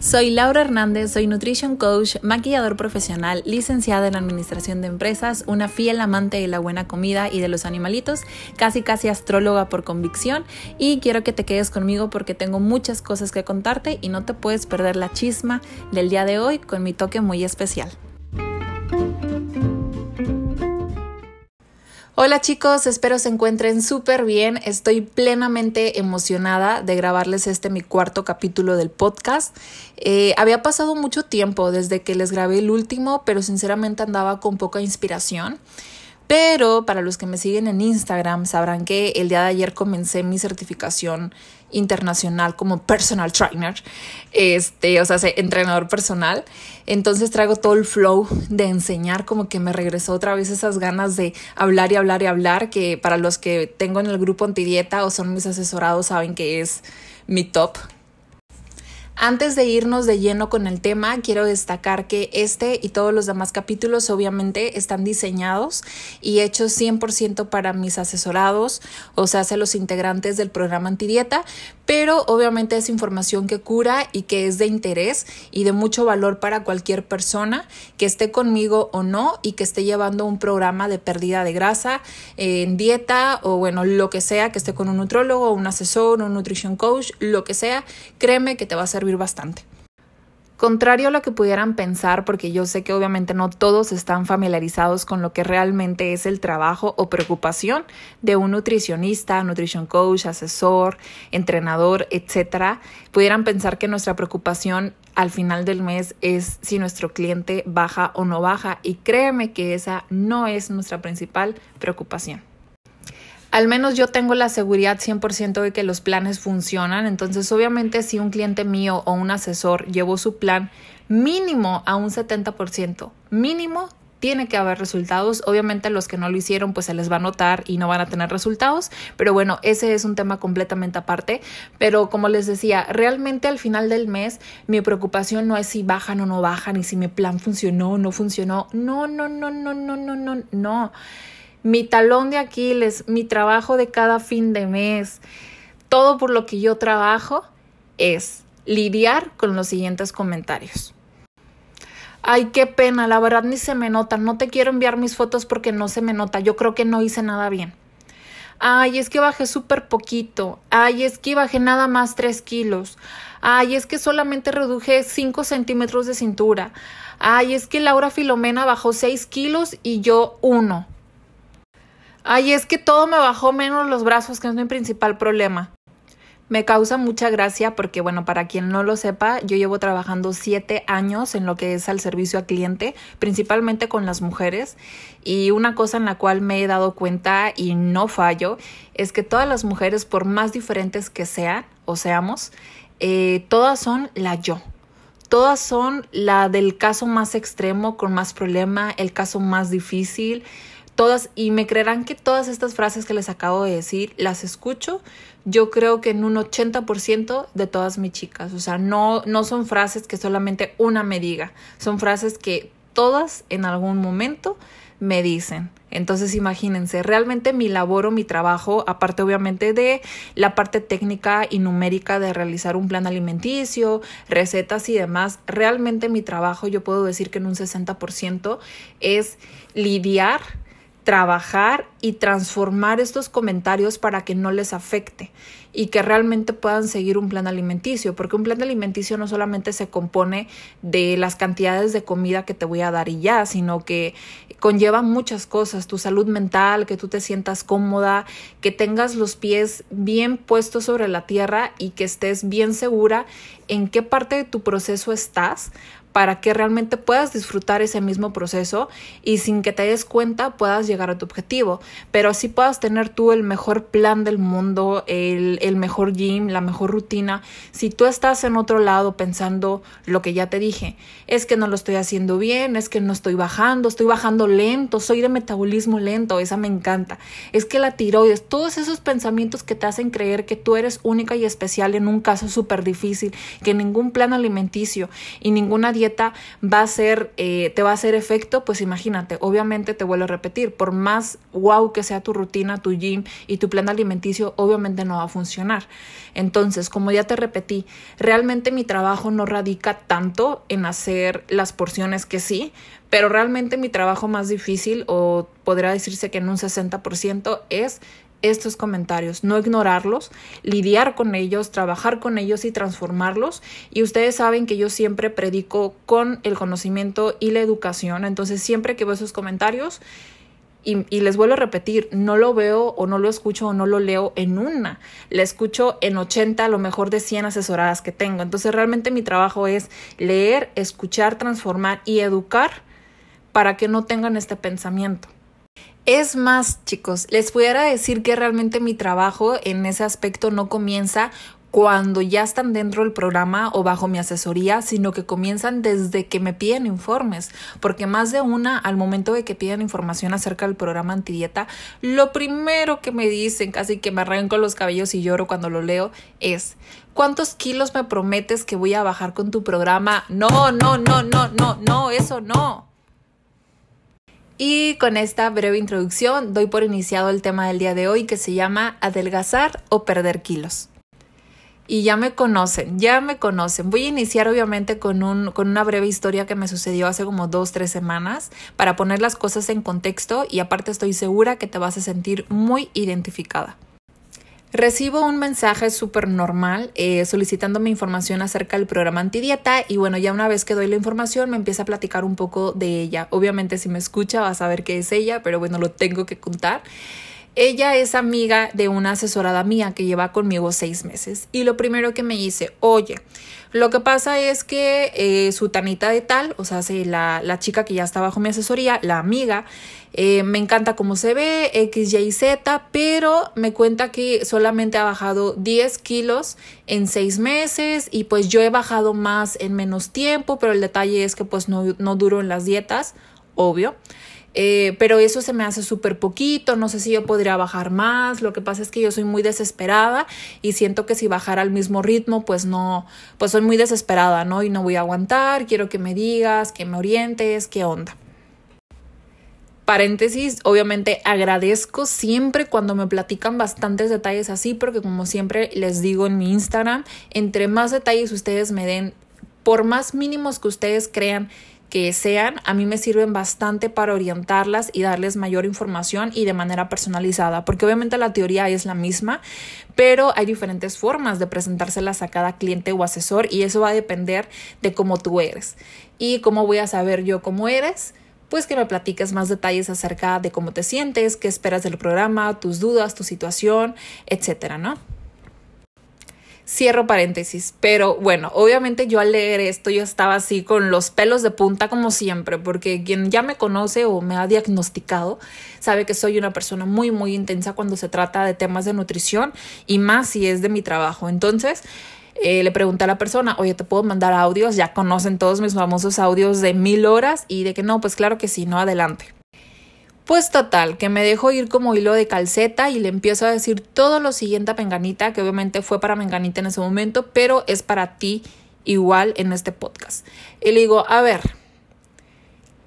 Soy Laura Hernández, soy Nutrition Coach, maquillador profesional, licenciada en Administración de Empresas, una fiel amante de la buena comida y de los animalitos, casi casi astróloga por convicción y quiero que te quedes conmigo porque tengo muchas cosas que contarte y no te puedes perder la chisma del día de hoy con mi toque muy especial. Hola chicos, espero se encuentren súper bien. Estoy plenamente emocionada de grabarles este mi cuarto capítulo del podcast. Eh, había pasado mucho tiempo desde que les grabé el último, pero sinceramente andaba con poca inspiración. Pero para los que me siguen en Instagram sabrán que el día de ayer comencé mi certificación internacional como personal trainer, este, o sea, entrenador personal. Entonces traigo todo el flow de enseñar, como que me regresó otra vez esas ganas de hablar y hablar y hablar, que para los que tengo en el grupo antidieta o son mis asesorados saben que es mi top, antes de irnos de lleno con el tema, quiero destacar que este y todos los demás capítulos obviamente están diseñados y hechos 100% para mis asesorados, o sea, los integrantes del programa Antidieta, pero obviamente es información que cura y que es de interés y de mucho valor para cualquier persona que esté conmigo o no y que esté llevando un programa de pérdida de grasa en dieta o bueno, lo que sea, que esté con un nutrólogo, un asesor, un nutrition coach, lo que sea, créeme que te va a servir bastante. Contrario a lo que pudieran pensar, porque yo sé que obviamente no todos están familiarizados con lo que realmente es el trabajo o preocupación de un nutricionista, nutrition coach, asesor, entrenador, etcétera, pudieran pensar que nuestra preocupación al final del mes es si nuestro cliente baja o no baja y créeme que esa no es nuestra principal preocupación al menos yo tengo la seguridad 100% de que los planes funcionan. Entonces, obviamente, si un cliente mío o un asesor llevó su plan mínimo a un 70%, mínimo tiene que haber resultados. Obviamente los que no lo hicieron pues se les va a notar y no van a tener resultados, pero bueno, ese es un tema completamente aparte. Pero como les decía, realmente al final del mes mi preocupación no es si bajan o no bajan y si mi plan funcionó o no funcionó. No, no, no, no, no, no, no, no mi talón de Aquiles, mi trabajo de cada fin de mes, todo por lo que yo trabajo es lidiar con los siguientes comentarios. Ay, qué pena, la verdad ni se me nota, no te quiero enviar mis fotos porque no se me nota, yo creo que no hice nada bien. Ay, es que bajé súper poquito. Ay, es que bajé nada más tres kilos. Ay, es que solamente reduje cinco centímetros de cintura. Ay, es que Laura Filomena bajó seis kilos y yo uno. Ay, es que todo me bajó menos los brazos, que es mi principal problema. Me causa mucha gracia porque, bueno, para quien no lo sepa, yo llevo trabajando siete años en lo que es al servicio al cliente, principalmente con las mujeres. Y una cosa en la cual me he dado cuenta y no fallo es que todas las mujeres, por más diferentes que sean o seamos, eh, todas son la yo. Todas son la del caso más extremo, con más problema, el caso más difícil todas, y me creerán que todas estas frases que les acabo de decir las escucho, yo creo que en un 80% de todas mis chicas. O sea, no, no son frases que solamente una me diga, son frases que todas en algún momento me dicen. Entonces imagínense, realmente mi labor o mi trabajo, aparte obviamente de la parte técnica y numérica de realizar un plan alimenticio, recetas y demás, realmente mi trabajo yo puedo decir que en un 60% es lidiar trabajar y transformar estos comentarios para que no les afecte y que realmente puedan seguir un plan alimenticio, porque un plan alimenticio no solamente se compone de las cantidades de comida que te voy a dar y ya, sino que conlleva muchas cosas, tu salud mental, que tú te sientas cómoda, que tengas los pies bien puestos sobre la tierra y que estés bien segura en qué parte de tu proceso estás para que realmente puedas disfrutar ese mismo proceso y sin que te des cuenta puedas llegar a tu objetivo, pero así puedas tener tú el mejor plan del mundo, el, el mejor gym, la mejor rutina. Si tú estás en otro lado pensando lo que ya te dije, es que no lo estoy haciendo bien, es que no estoy bajando, estoy bajando lento, soy de metabolismo lento, esa me encanta, es que la tiroides, todos esos pensamientos que te hacen creer que tú eres única y especial en un caso súper difícil, que ningún plan alimenticio y ninguna dieta va a ser, eh, te va a hacer efecto, pues imagínate, obviamente te vuelvo a repetir, por más wow que sea tu rutina, tu gym y tu plan alimenticio, obviamente no va a funcionar. Entonces, como ya te repetí, realmente mi trabajo no radica tanto en hacer las porciones que sí, pero realmente mi trabajo más difícil, o podría decirse que en un 60%, es estos comentarios, no ignorarlos, lidiar con ellos, trabajar con ellos y transformarlos. Y ustedes saben que yo siempre predico con el conocimiento y la educación, entonces siempre que veo esos comentarios, y, les vuelvo a repetir, no lo veo o no lo escucho o no lo leo en una, le escucho en 80, a lo mejor de 100 asesoradas que tengo. Entonces realmente mi trabajo es leer, escuchar, transformar y educar para que no tengan este pensamiento. Es más, chicos, les pudiera decir que realmente mi trabajo en ese aspecto no comienza cuando ya están dentro del programa o bajo mi asesoría, sino que comienzan desde que me piden informes, porque más de una al momento de que piden información acerca del programa antidieta, lo primero que me dicen, casi que me arranco los cabellos y lloro cuando lo leo, es ¿cuántos kilos me prometes que voy a bajar con tu programa? No, no, no, no, no, no, eso no. Y con esta breve introducción doy por iniciado el tema del día de hoy que se llama adelgazar o perder kilos. Y ya me conocen, ya me conocen. Voy a iniciar obviamente con, un, con una breve historia que me sucedió hace como dos, tres semanas para poner las cosas en contexto y aparte estoy segura que te vas a sentir muy identificada. Recibo un mensaje súper normal eh, solicitándome información acerca del programa antidieta y bueno, ya una vez que doy la información me empieza a platicar un poco de ella. Obviamente si me escucha vas a saber qué es ella, pero bueno, lo tengo que contar. Ella es amiga de una asesorada mía que lleva conmigo seis meses y lo primero que me dice, oye, lo que pasa es que eh, su tanita de tal, o sea, la, la chica que ya está bajo mi asesoría, la amiga, eh, me encanta cómo se ve, X, Y, Z, pero me cuenta que solamente ha bajado 10 kilos en 6 meses y pues yo he bajado más en menos tiempo, pero el detalle es que pues no, no duro en las dietas, obvio. Eh, pero eso se me hace súper poquito, no sé si yo podría bajar más, lo que pasa es que yo soy muy desesperada y siento que si bajara al mismo ritmo, pues no, pues soy muy desesperada, ¿no? Y no voy a aguantar, quiero que me digas, que me orientes, qué onda. Paréntesis, obviamente agradezco siempre cuando me platican bastantes detalles así, porque como siempre les digo en mi Instagram, entre más detalles ustedes me den, por más mínimos que ustedes crean que sean, a mí me sirven bastante para orientarlas y darles mayor información y de manera personalizada, porque obviamente la teoría es la misma, pero hay diferentes formas de presentárselas a cada cliente o asesor y eso va a depender de cómo tú eres. ¿Y cómo voy a saber yo cómo eres? pues que me platiques más detalles acerca de cómo te sientes, qué esperas del programa, tus dudas, tu situación, etcétera, ¿no? Cierro paréntesis, pero bueno, obviamente yo al leer esto yo estaba así con los pelos de punta como siempre, porque quien ya me conoce o me ha diagnosticado sabe que soy una persona muy, muy intensa cuando se trata de temas de nutrición y más si es de mi trabajo. Entonces, eh, le pregunté a la persona, oye, ¿te puedo mandar audios? Ya conocen todos mis famosos audios de mil horas y de que no, pues claro que sí, no, adelante. Pues total, que me dejo ir como hilo de calceta y le empiezo a decir todo lo siguiente a Menganita, que obviamente fue para Menganita en ese momento, pero es para ti igual en este podcast. Y le digo, a ver,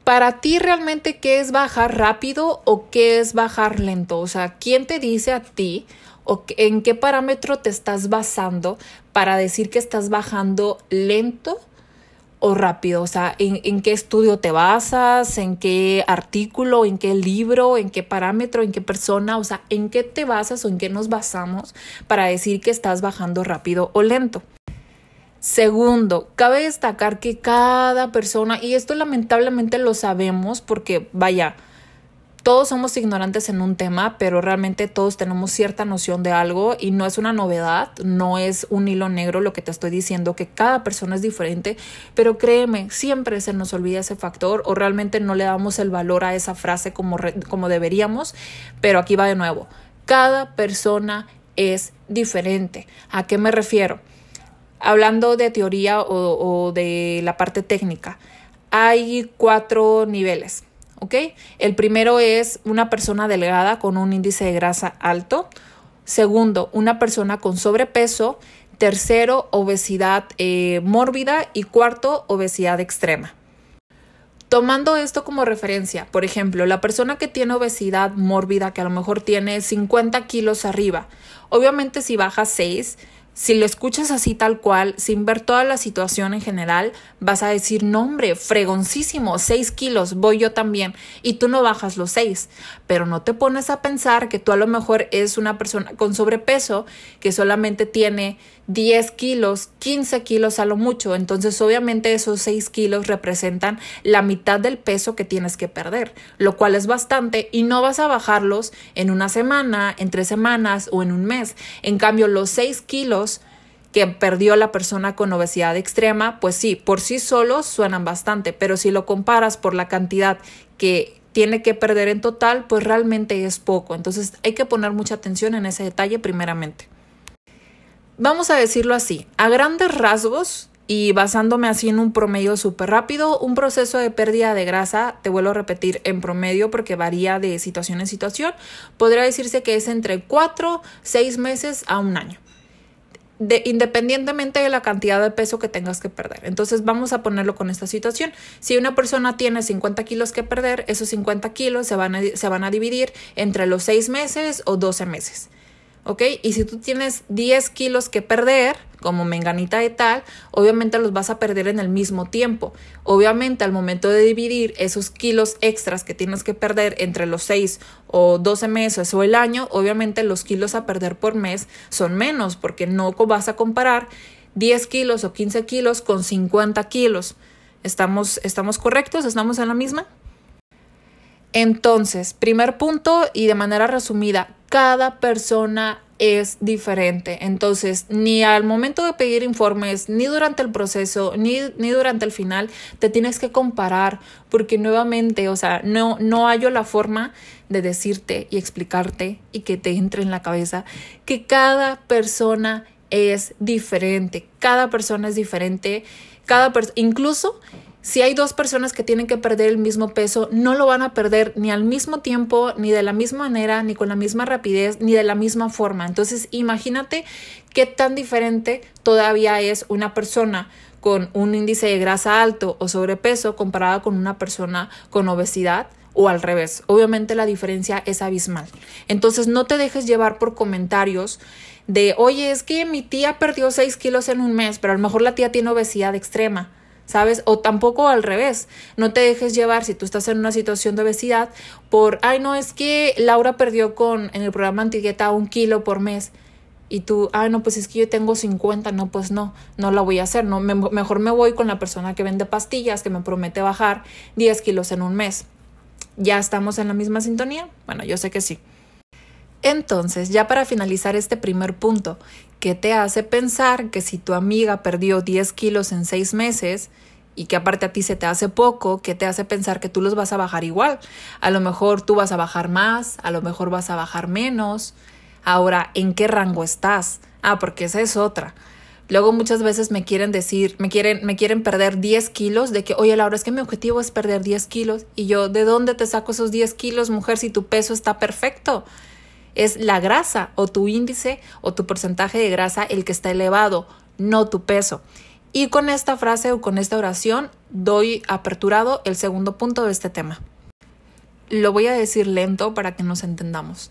para ti realmente qué es bajar rápido o qué es bajar lento? O sea, ¿quién te dice a ti o en qué parámetro te estás basando para decir que estás bajando lento o rápido, o sea, ¿en, qué estudio te basas, en qué artículo, en qué libro, en qué parámetro, en qué persona, o sea, en qué te basas o en qué nos basamos para decir que estás bajando rápido o lento. Segundo, cabe destacar que cada persona, y esto lamentablemente lo sabemos porque, vaya, todos somos ignorantes en un tema, pero realmente todos tenemos cierta noción de algo y no es una novedad, no es un hilo negro lo que te estoy diciendo, que cada persona es diferente, pero créeme, siempre se nos olvida ese factor o realmente no le damos el valor a esa frase como, como deberíamos, pero aquí va de nuevo, cada persona es diferente. ¿A qué me refiero? Hablando de teoría o, o de la parte técnica, hay cuatro niveles ¿ok? El primero es una persona delgada con un índice de grasa alto. Segundo, una persona con sobrepeso Tercero, obesidad eh, mórbida. Y cuarto, obesidad extrema. Tomando esto como referencia, por ejemplo, la persona que tiene obesidad mórbida, que a lo mejor tiene 50 kilos arriba, obviamente si baja 6, si lo escuchas así tal cual, sin ver toda la situación en general, vas a decir, no hombre, fregoncísimo, 6 kilos, voy yo también, y tú no bajas los 6, pero no te pones a pensar que tú a lo mejor es una persona con sobrepeso que solamente tiene 10 kilos, 15 kilos a lo mucho, entonces obviamente esos 6 kilos representan la mitad del peso que tienes que perder, lo cual es bastante y no vas a bajarlos en una semana, en tres semanas o en un mes. En cambio, los 6 kilos que perdió la persona con obesidad extrema, pues sí, por sí solos suenan bastante, pero si lo comparas por la cantidad que tiene que perder en total, pues realmente es poco. Entonces hay que poner mucha atención en ese detalle primeramente. Vamos a decirlo así, a grandes rasgos y basándome así en un promedio súper rápido, un proceso de pérdida de grasa, te vuelvo a repetir en promedio porque varía de situación en situación, podría decirse que es entre 4, 6 meses a un año independientemente de la cantidad de peso que tengas que perder. Entonces vamos a ponerlo con esta situación. Si una persona tiene 50 kilos que perder, esos 50 kilos se van a, se van a dividir entre los 6 meses o 12 meses. ¿Ok? Y si tú tienes 10 kilos que perder, como menganita de tal, obviamente los vas a perder en el mismo tiempo. Obviamente al momento de dividir esos kilos extras que tienes que perder entre los 6 o 12 meses o el año, obviamente los kilos a perder por mes son menos porque no vas a comparar 10 kilos o 15 kilos con 50 kilos. ¿Estamos, estamos correctos? ¿Estamos en la misma? Entonces, primer punto y de manera resumida, cada persona es diferente. Entonces, ni al momento de pedir informes, ni durante el proceso, ni, ni, durante el final, te tienes que comparar, porque nuevamente, o sea, no, no hallo la forma de decirte y explicarte y que te entre en la cabeza que cada persona es diferente, cada persona es diferente, cada persona, incluso si hay dos personas que tienen que perder el mismo peso, no lo van a perder ni al mismo tiempo, ni de la misma manera, ni con la misma rapidez, ni de la misma forma. Entonces, imagínate qué tan diferente todavía es una persona con un índice de grasa alto o sobrepeso comparada con una persona con obesidad o al revés. Obviamente la diferencia es abismal. Entonces no te dejes llevar por comentarios de, oye, es que mi tía perdió 6 kilos en un mes, pero a lo mejor la tía tiene obesidad extrema. ¿Sabes? O tampoco al revés, no te dejes llevar si tú estás en una situación de obesidad por, ay, no, es que Laura perdió con, en el programa Antigueta un kilo por mes. Y tú, ay, no, pues es que yo tengo 50, no, pues no, no la voy a hacer, no, mejor me voy con la persona que vende pastillas, que me promete bajar 10 kilos en un mes. ¿Ya estamos en la misma sintonía? Bueno, yo sé que sí. Entonces, ya para finalizar este primer punto, ¿qué te hace pensar que si tu amiga perdió 10 kilos en 6 meses y que aparte a ti se te hace poco, ¿qué te hace pensar que tú los vas a bajar igual? A lo mejor tú vas a bajar más, a lo mejor vas a bajar menos. Ahora, ¿en qué rango estás? Ah, porque esa es otra. Luego muchas veces me quieren decir, me quieren, me quieren perder 10 kilos de que, oye Laura, es que mi objetivo es perder 10 kilos. Y yo, ¿de dónde te saco esos 10 kilos, mujer, si tu peso está perfecto? Es la grasa o tu índice o tu porcentaje de grasa el que está elevado, no tu peso. Y con esta frase o con esta oración doy aperturado el segundo punto de este tema. Lo voy a decir lento para que nos entendamos.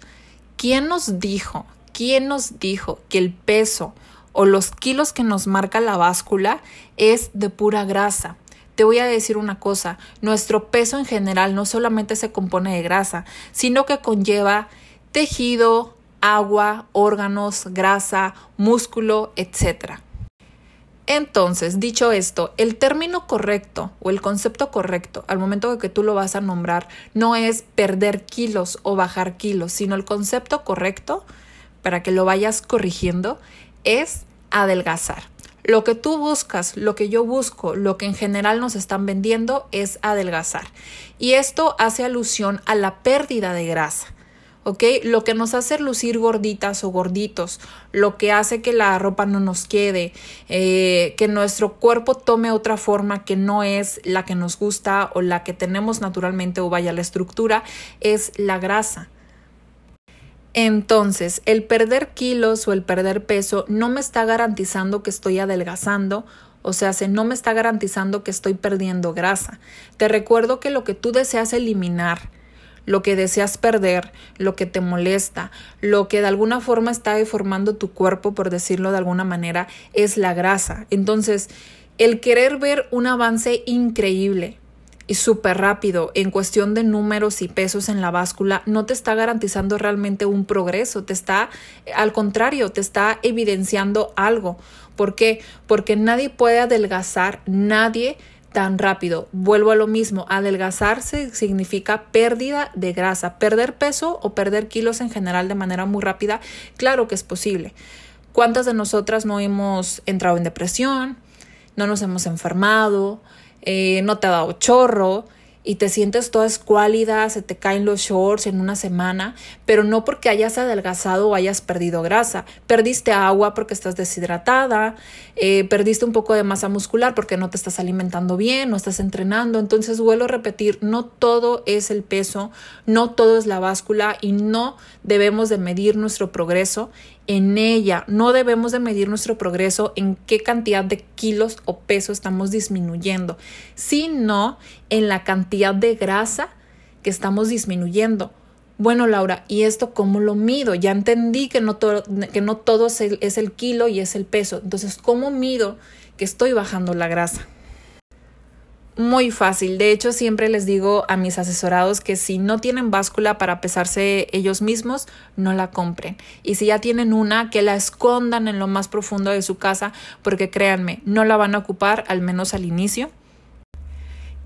¿Quién nos dijo? ¿Quién nos dijo que el peso o los kilos que nos marca la báscula es de pura grasa? Te voy a decir una cosa, nuestro peso en general no solamente se compone de grasa, sino que conlleva tejido, agua, órganos, grasa, músculo, etc. Entonces, dicho esto, el término correcto o el concepto correcto al momento de que tú lo vas a nombrar no es perder kilos o bajar kilos, sino el concepto correcto, para que lo vayas corrigiendo, es adelgazar. Lo que tú buscas, lo que yo busco, lo que en general nos están vendiendo es adelgazar. Y esto hace alusión a la pérdida de grasa. ¿Ok? Lo que nos hace lucir gorditas o gorditos, lo que hace que la ropa no nos quede, eh, que nuestro cuerpo tome otra forma que no es la que nos gusta o la que tenemos naturalmente o vaya la estructura, es la grasa. Entonces, el perder kilos o el perder peso no me está garantizando que estoy adelgazando, o sea, se no me está garantizando que estoy perdiendo grasa. Te recuerdo que lo que tú deseas eliminar, lo que deseas perder, lo que te molesta, lo que de alguna forma está deformando tu cuerpo, por decirlo de alguna manera, es la grasa. Entonces, el querer ver un avance increíble, y súper rápido en cuestión de números y pesos en la báscula no te está garantizando realmente un progreso, te está, al contrario, te está evidenciando algo. ¿Por qué? Porque nadie puede adelgazar, nadie tan rápido. Vuelvo a lo mismo, adelgazarse significa pérdida de grasa, perder peso o perder kilos en general de manera muy rápida, claro que es posible. ¿Cuántas de nosotras no hemos entrado en depresión? No nos hemos enfermado, eh, no te ha dado chorro y te sientes toda escuálida, se te caen los shorts en una semana, pero no porque hayas adelgazado o hayas perdido grasa. Perdiste agua porque estás deshidratada, eh, perdiste un poco de masa muscular porque no te estás alimentando bien, no estás entrenando. Entonces vuelvo a repetir, no todo es el peso, no todo es la báscula y no debemos de medir nuestro progreso en ella. No debemos de medir nuestro progreso en qué cantidad de kilos o peso estamos disminuyendo, sino en la cantidad de grasa que estamos disminuyendo. Bueno, Laura, ¿y esto cómo lo mido? Ya entendí que no todo, que no todo es el kilo y es el peso. Entonces, ¿cómo mido que estoy bajando la grasa? Muy fácil. De hecho, siempre les digo a mis asesorados que si no tienen báscula para pesarse ellos mismos, no la compren. Y si ya tienen una, que la escondan en lo más profundo de su casa, porque créanme, no la van a ocupar, al menos al inicio.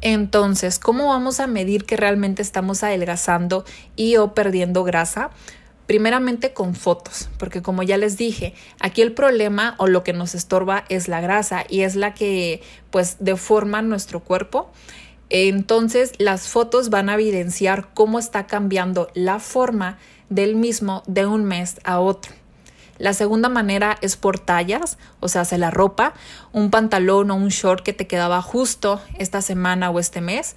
Entonces, ¿cómo vamos a medir que realmente estamos adelgazando y o perdiendo grasa? Primeramente con fotos, porque como ya les dije, aquí el problema o lo que nos estorba es la grasa y es la que pues deforma nuestro cuerpo. Entonces las fotos van a evidenciar cómo está cambiando la forma del mismo de un mes a otro. La segunda manera es por tallas, o sea, hace la ropa, un pantalón o un short que te quedaba justo esta semana o este mes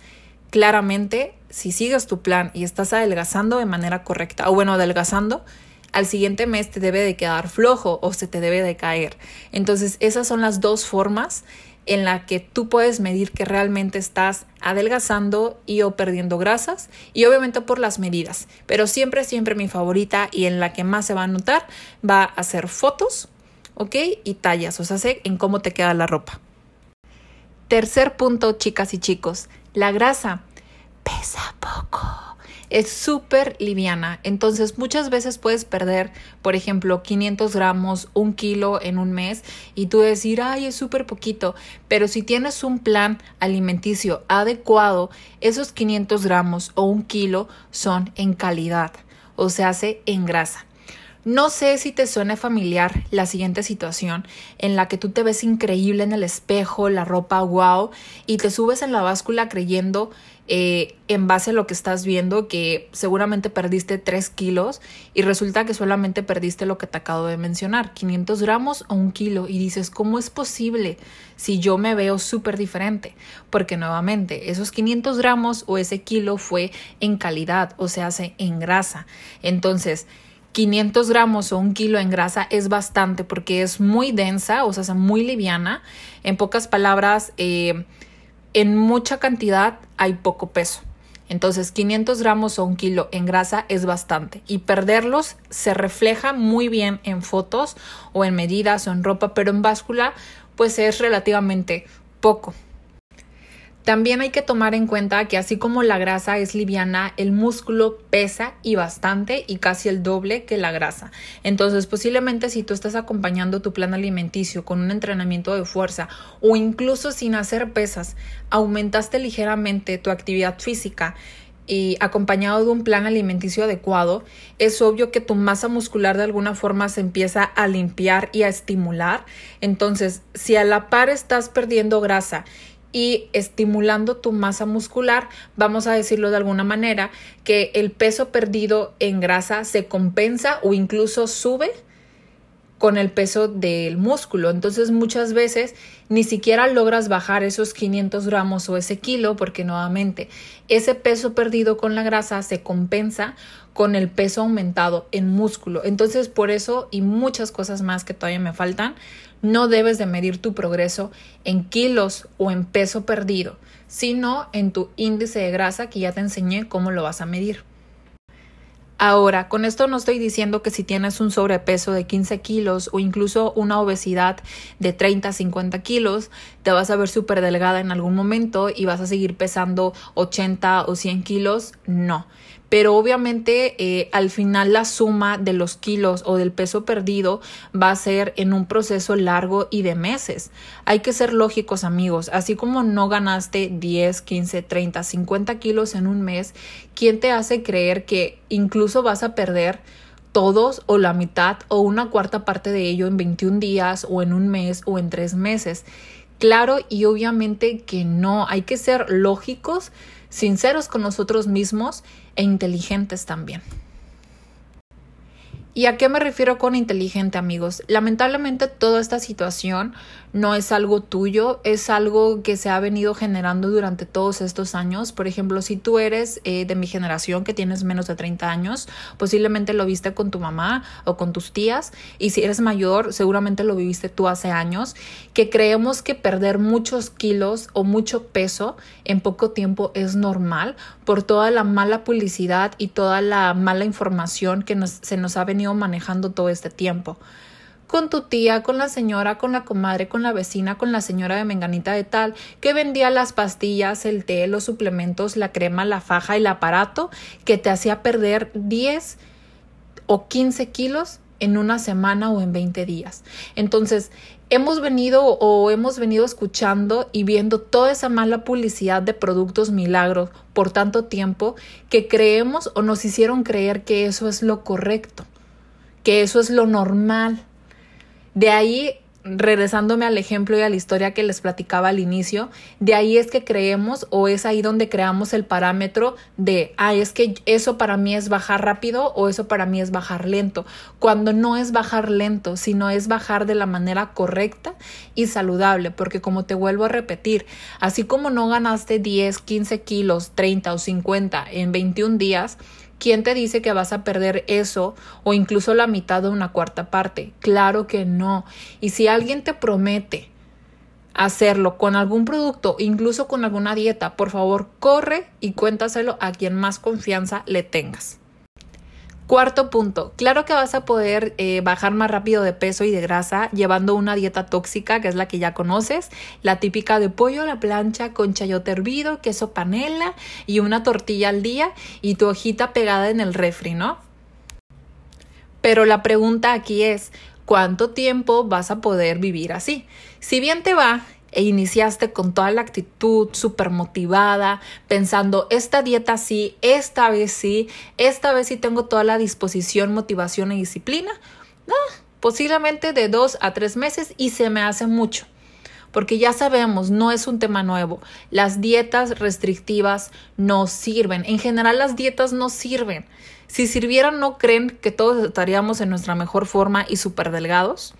claramente, si sigues tu plan y estás adelgazando de manera correcta, o bueno, adelgazando, al siguiente mes te debe de quedar flojo o se te debe de caer. Entonces, esas son las dos formas en la que tú puedes medir que realmente estás adelgazando y o perdiendo grasas y obviamente por las medidas. Pero siempre, siempre mi favorita y en la que más se va a notar va a ser fotos, ¿ok? Y tallas, o sea, sé en cómo te queda la ropa. Tercer punto, chicas y chicos, la grasa pesa poco. Es súper liviana, entonces muchas veces puedes perder, por ejemplo, 500 gramos, un kilo en un mes y tú decir, ay, es súper poquito, pero si tienes un plan alimenticio adecuado, esos 500 gramos o un kilo son en calidad o se hace en grasa. No sé si te suena familiar la siguiente situación en la que tú te ves increíble en el espejo, la ropa wow, y te subes en la báscula creyendo eh, en base a lo que estás viendo que seguramente perdiste 3 kilos y resulta que solamente perdiste lo que te acabo de mencionar, 500 gramos o un kilo y dices, ¿cómo es posible si yo me veo súper diferente? Porque nuevamente, esos 500 gramos o ese kilo fue en calidad o se hace en grasa. Entonces, 500 gramos o un kilo en grasa es bastante porque es muy densa, o sea, es muy liviana. En pocas palabras, eh, en mucha cantidad hay poco peso. Entonces, 500 gramos o un kilo en grasa es bastante. Y perderlos se refleja muy bien en fotos o en medidas o en ropa, pero en báscula, pues es relativamente poco. También hay que tomar en cuenta que así como la grasa es liviana, el músculo pesa y bastante y casi el doble que la grasa. Entonces posiblemente si tú estás acompañando tu plan alimenticio con un entrenamiento de fuerza o incluso sin hacer pesas, aumentaste ligeramente tu actividad física y acompañado de un plan alimenticio adecuado, es obvio que tu masa muscular de alguna forma se empieza a limpiar y a estimular. Entonces, si a la par estás perdiendo grasa y estimulando tu masa muscular, vamos a decirlo de alguna manera, que el peso perdido en grasa se compensa o incluso sube con el peso del músculo. Entonces muchas veces ni siquiera logras bajar esos 500 gramos o ese kilo porque nuevamente ese peso perdido con la grasa se compensa con el peso aumentado en músculo. Entonces por eso y muchas cosas más que todavía me faltan, no debes de medir tu progreso en kilos o en peso perdido, sino en tu índice de grasa que ya te enseñé cómo lo vas a medir. Ahora, con esto no estoy diciendo que si tienes un sobrepeso de 15 kilos o incluso una obesidad de 30, 50 kilos, te vas a ver súper delgada en algún momento y vas a seguir pesando 80 o 100 kilos. No pero obviamente eh, al final la suma de los kilos o del peso perdido va a ser en un proceso largo y de meses. Hay que ser lógicos amigos, así como no ganaste 10, 15, 30, 50 kilos en un mes, ¿quién te hace creer que incluso vas a perder todos o la mitad o una cuarta parte de ello en 21 días o en un mes o en tres meses? Claro y obviamente que no, hay que ser lógicos, sinceros con nosotros mismos e inteligentes también. ¿Y a qué me refiero con inteligente, amigos? Lamentablemente toda esta situación no es algo tuyo, es algo que se ha venido generando durante todos estos años. Por ejemplo, si tú eres eh, de mi generación que tienes menos de 30 años, posiblemente lo viste con tu mamá o con tus tías. Y si eres mayor, seguramente lo viviste tú hace años, que creemos que perder muchos kilos o mucho peso en poco tiempo es normal por toda la mala publicidad y toda la mala información que se nos ha venido manejando todo este tiempo con tu tía, con la señora, con la comadre, con la vecina, con la señora de menganita de tal, que vendía las pastillas, el té, los suplementos, la crema, la faja, el aparato, que te hacía perder 10 o 15 kilos en una semana o en 20 días. Entonces, hemos venido o hemos venido escuchando y viendo toda esa mala publicidad de productos milagros por tanto tiempo que creemos o nos hicieron creer que eso es lo correcto, que eso es lo normal. De ahí, regresándome al ejemplo y a la historia que les platicaba al inicio, de ahí es que creemos o es ahí donde creamos el parámetro de, ah, es que eso para mí es bajar rápido o eso para mí es bajar lento, cuando no es bajar lento, sino es bajar de la manera correcta y saludable, porque como te vuelvo a repetir, así como no ganaste 10, 15 kilos, 30 o 50 en 21 días, ¿Quién te dice que vas a perder eso o incluso la mitad de una cuarta parte? Claro que no. Y si alguien te promete hacerlo con algún producto, incluso con alguna dieta, por favor, corre y cuéntaselo a quien más confianza le tengas. Cuarto punto, claro que vas a poder eh, bajar más rápido de peso y de grasa llevando una dieta tóxica, que es la que ya conoces, la típica de pollo a la plancha con chayote hervido, queso panela y una tortilla al día y tu hojita pegada en el refri, ¿no? Pero la pregunta aquí es, ¿cuánto tiempo vas a poder vivir así? Si bien te va, e iniciaste con toda la actitud súper motivada, pensando, esta dieta sí, esta vez sí, esta vez sí tengo toda la disposición, motivación y disciplina, posiblemente de dos a tres meses y se me hace mucho. Porque ya sabemos, no es un tema nuevo. Las dietas restrictivas no sirven. En general las dietas no sirven. Si sirvieran, ¿no creen que todos estaríamos en nuestra mejor forma y súper delgados?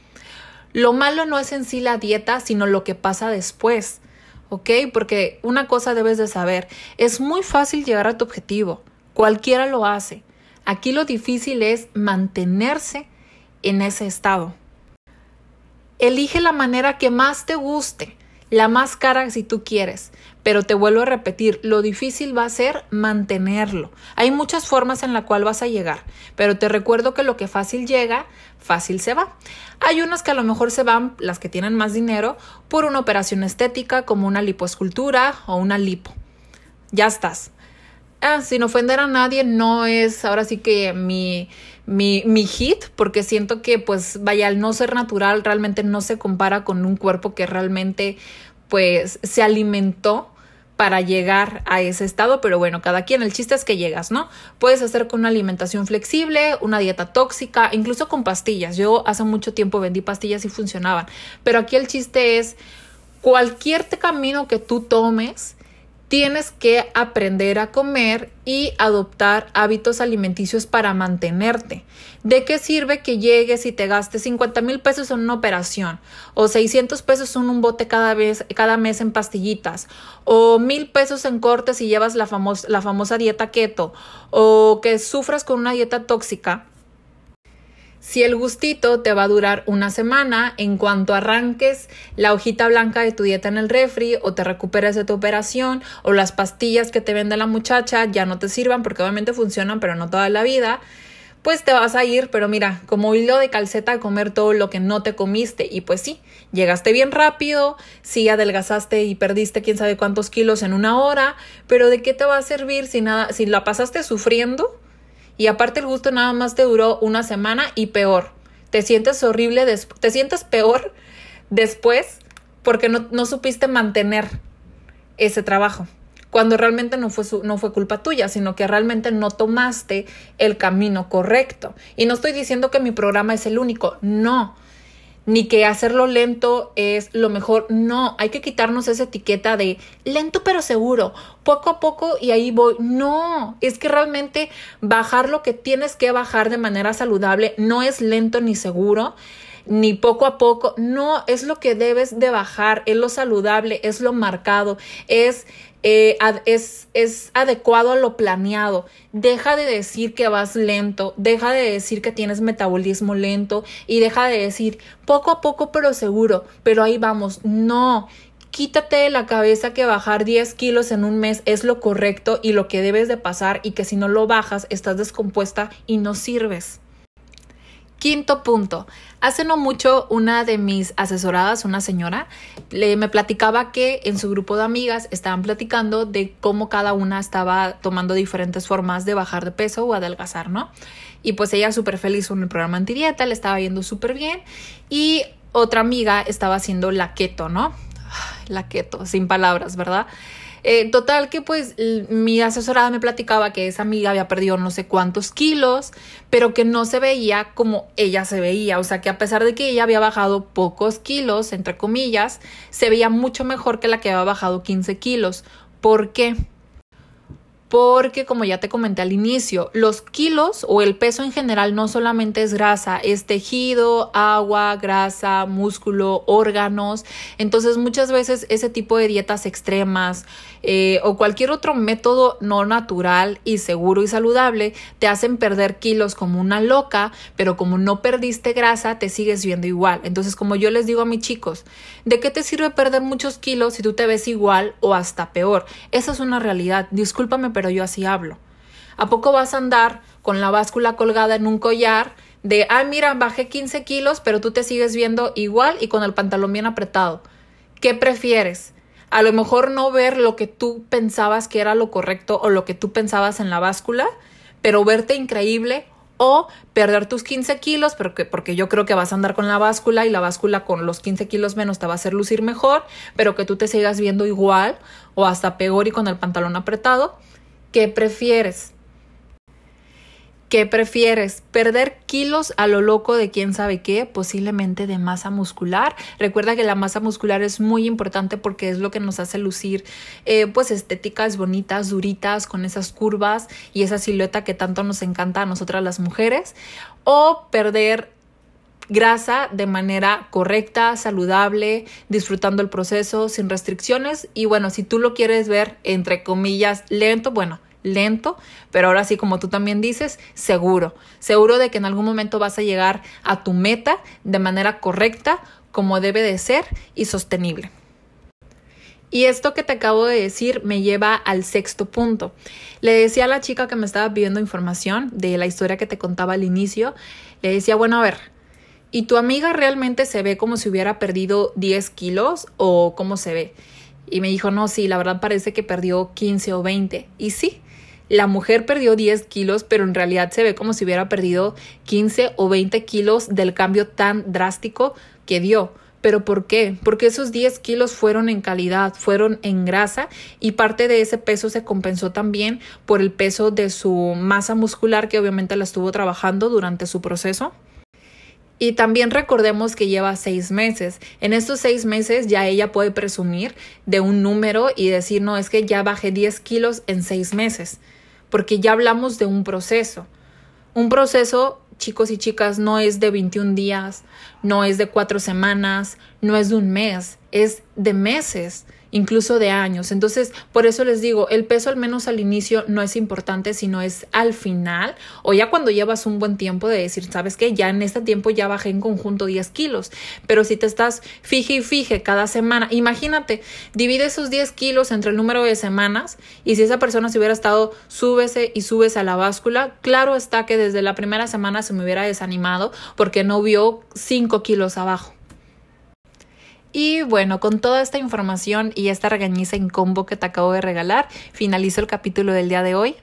Lo malo no es en sí la dieta, sino lo que pasa después, ¿ok? Porque una cosa debes de saber, es muy fácil llegar a tu objetivo, cualquiera lo hace. Aquí lo difícil es mantenerse en ese estado. Elige la manera que más te guste la más cara si tú quieres, pero te vuelvo a repetir, lo difícil va a ser mantenerlo. Hay muchas formas en la cual vas a llegar, pero te recuerdo que lo que fácil llega, fácil se va. Hay unas que a lo mejor se van, las que tienen más dinero, por una operación estética como una lipoescultura o una lipo. Ya estás. Ah, sin ofender a nadie, no es ahora sí que mi, mi, mi, hit, porque siento que, pues, vaya, al no ser natural, realmente no se compara con un cuerpo que realmente, pues, se alimentó para llegar a ese estado, pero bueno, cada quien, el chiste es que llegas, ¿no? Puedes hacer con una alimentación flexible, una dieta tóxica, incluso con pastillas. Yo hace mucho tiempo vendí pastillas y funcionaban, pero aquí el chiste es cualquier camino que tú tomes, tienes que aprender a comer y adoptar hábitos alimenticios para mantenerte. ¿De qué sirve que llegues y te gastes 50 mil pesos en una operación o 600 pesos en un bote cada, vez, cada mes en pastillitas o mil pesos en cortes y llevas la, la famosa dieta keto o que sufras con una dieta tóxica? Si el gustito te va a durar una semana, en cuanto arranques la hojita blanca de tu dieta en el refri o te recuperes de tu operación o las pastillas que te vende la muchacha ya no te sirvan porque obviamente funcionan pero no toda la vida, pues te vas a ir, pero mira, como hilo de calceta a comer todo lo que no te comiste. Y pues sí, llegaste bien rápido, sí adelgazaste y perdiste quién sabe cuántos kilos en una hora, pero ¿de qué te va a servir si nada, si la pasaste sufriendo? Y aparte el gusto nada más te duró una semana y peor. Te sientes horrible, te sientes peor después porque no, no, supiste mantener ese trabajo. Cuando realmente no fue, no fue culpa tuya, sino que realmente no tomaste el camino correcto. Y no estoy diciendo que mi programa es el único, no ni que hacerlo lento es lo mejor. No, hay que quitarnos esa etiqueta de lento pero seguro, poco a poco y ahí voy. No, es que realmente bajar lo que tienes que bajar de manera saludable no es lento ni seguro ni poco a poco, no, es lo que debes de bajar, es lo saludable, es lo marcado, es eh, es, es adecuado a lo planeado. Deja de decir que vas lento, deja de decir que tienes metabolismo lento y deja de decir poco a poco pero seguro, pero ahí vamos. No, quítate de la cabeza que bajar 10 kilos en un mes es lo correcto y lo que debes de pasar y que si no lo bajas estás descompuesta y no sirves. Quinto punto. Hace no mucho una de mis asesoradas, una señora, le, me platicaba que en su grupo de amigas estaban platicando de cómo cada una estaba tomando diferentes formas de bajar de peso o adelgazar, ¿no? Y pues ella súper feliz con el programa antidieta, le estaba yendo súper bien. Y otra amiga estaba haciendo la keto, ¿no? La keto, sin palabras, ¿verdad? Eh, total que pues mi asesorada me platicaba que esa amiga había perdido no sé cuántos kilos, pero que no se veía como ella se veía, o sea que a pesar de que ella había bajado pocos kilos, entre comillas, se veía mucho mejor que la que había bajado 15 kilos. ¿Por qué? Porque como ya te comenté al inicio, los kilos o el peso en general no solamente es grasa, es tejido, agua, grasa, músculo, órganos. Entonces muchas veces ese tipo de dietas extremas eh, o cualquier otro método no natural y seguro y saludable te hacen perder kilos como una loca, pero como no perdiste grasa te sigues viendo igual. Entonces como yo les digo a mis chicos, ¿de qué te sirve perder muchos kilos si tú te ves igual o hasta peor? Esa es una realidad. Discúlpame yo así hablo. ¿A poco vas a andar con la báscula colgada en un collar de, ah, mira, bajé 15 kilos, pero tú te sigues viendo igual y con el pantalón bien apretado? ¿Qué prefieres? A lo mejor no ver lo que tú pensabas que era lo correcto o lo que tú pensabas en la báscula, pero verte increíble o perder tus 15 kilos, porque, porque yo creo que vas a andar con la báscula y la báscula con los 15 kilos menos te va a hacer lucir mejor, pero que tú te sigas viendo igual o hasta peor y con el pantalón apretado. ¿Qué prefieres? ¿Qué prefieres? ¿Perder kilos a lo loco de quién sabe qué? Posiblemente de masa muscular. Recuerda que la masa muscular es muy importante porque es lo que nos hace lucir eh, pues estéticas bonitas, duritas, con esas curvas y esa silueta que tanto nos encanta a nosotras las mujeres. O perder grasa de manera correcta, saludable, disfrutando el proceso sin restricciones y bueno, si tú lo quieres ver entre comillas lento, bueno, lento, pero ahora sí, como tú también dices, seguro, seguro de que en algún momento vas a llegar a tu meta de manera correcta, como debe de ser y sostenible. Y esto que te acabo de decir me lleva al sexto punto. Le decía a la chica que me estaba pidiendo información de la historia que te contaba al inicio, le decía, bueno, a ver, ¿y tu amiga realmente se ve como si hubiera perdido 10 kilos o cómo se ve? Y me dijo, no, sí, la verdad parece que perdió 15 o 20. Y sí, la mujer perdió 10 kilos, pero en realidad se ve como si hubiera perdido 15 o 20 kilos del cambio tan drástico que dio. ¿Pero por qué? Porque esos 10 kilos fueron en calidad, fueron en grasa y parte de ese peso se compensó también por el peso de su masa muscular que obviamente la estuvo trabajando durante su proceso. Y también recordemos que lleva seis meses. En estos seis meses ya ella puede presumir de un número y decir, no, es que ya bajé 10 kilos en seis meses, porque ya hablamos de un proceso. Un proceso, chicos y chicas, no es de 21 días, no es de cuatro semanas, no es de un mes, es de meses incluso de años. Entonces, por eso les digo, el peso al menos al inicio no es importante, sino es al final o ya cuando llevas un buen tiempo de decir, sabes que ya en este tiempo ya bajé en conjunto 10 kilos, pero si te estás fije y fije cada semana, imagínate, divide esos 10 kilos entre el número de semanas y si esa persona se hubiera estado súbese y súbese a la báscula, claro está que desde la primera semana se me hubiera desanimado porque no vio 5 kilos abajo. Y bueno, con toda esta información y esta regañiza en combo que te acabo de regalar, finalizo el capítulo del día de hoy.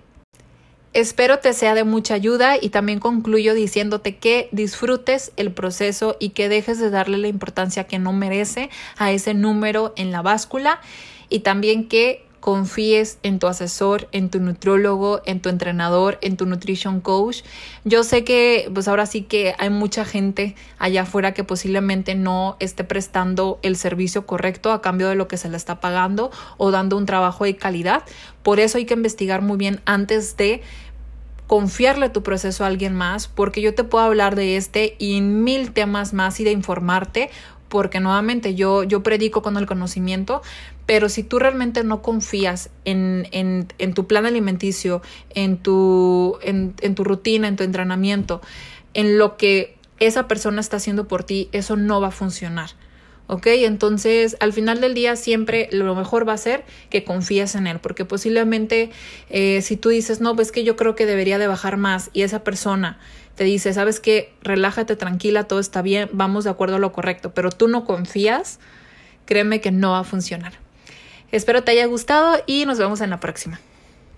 Espero te sea de mucha ayuda y también concluyo diciéndote que disfrutes el proceso y que dejes de darle la importancia que no merece a ese número en la báscula y también que confíes en tu asesor, en tu nutrólogo, en tu entrenador, en tu nutrition coach. Yo sé que pues ahora sí que hay mucha gente allá afuera que posiblemente no esté prestando el servicio correcto a cambio de lo que se le está pagando o dando un trabajo de calidad. Por eso hay que investigar muy bien antes de confiarle tu proceso a alguien más, porque yo te puedo hablar de este y mil temas más y de informarte, porque nuevamente yo, yo predico con el conocimiento, pero si tú realmente no confías en, en, en tu plan alimenticio, en tu, en, en tu rutina, en tu entrenamiento, en lo que esa persona está haciendo por ti, eso no va a funcionar. ¿Ok? Entonces, al final del día siempre lo mejor va a ser que confíes en él, porque posiblemente eh, si tú dices, no, pues que yo creo que debería de bajar más y esa persona te dice, sabes que relájate, tranquila, todo está bien, vamos de acuerdo a lo correcto, pero tú no confías, créeme que no va a funcionar. Espero te haya gustado y nos vemos en la próxima.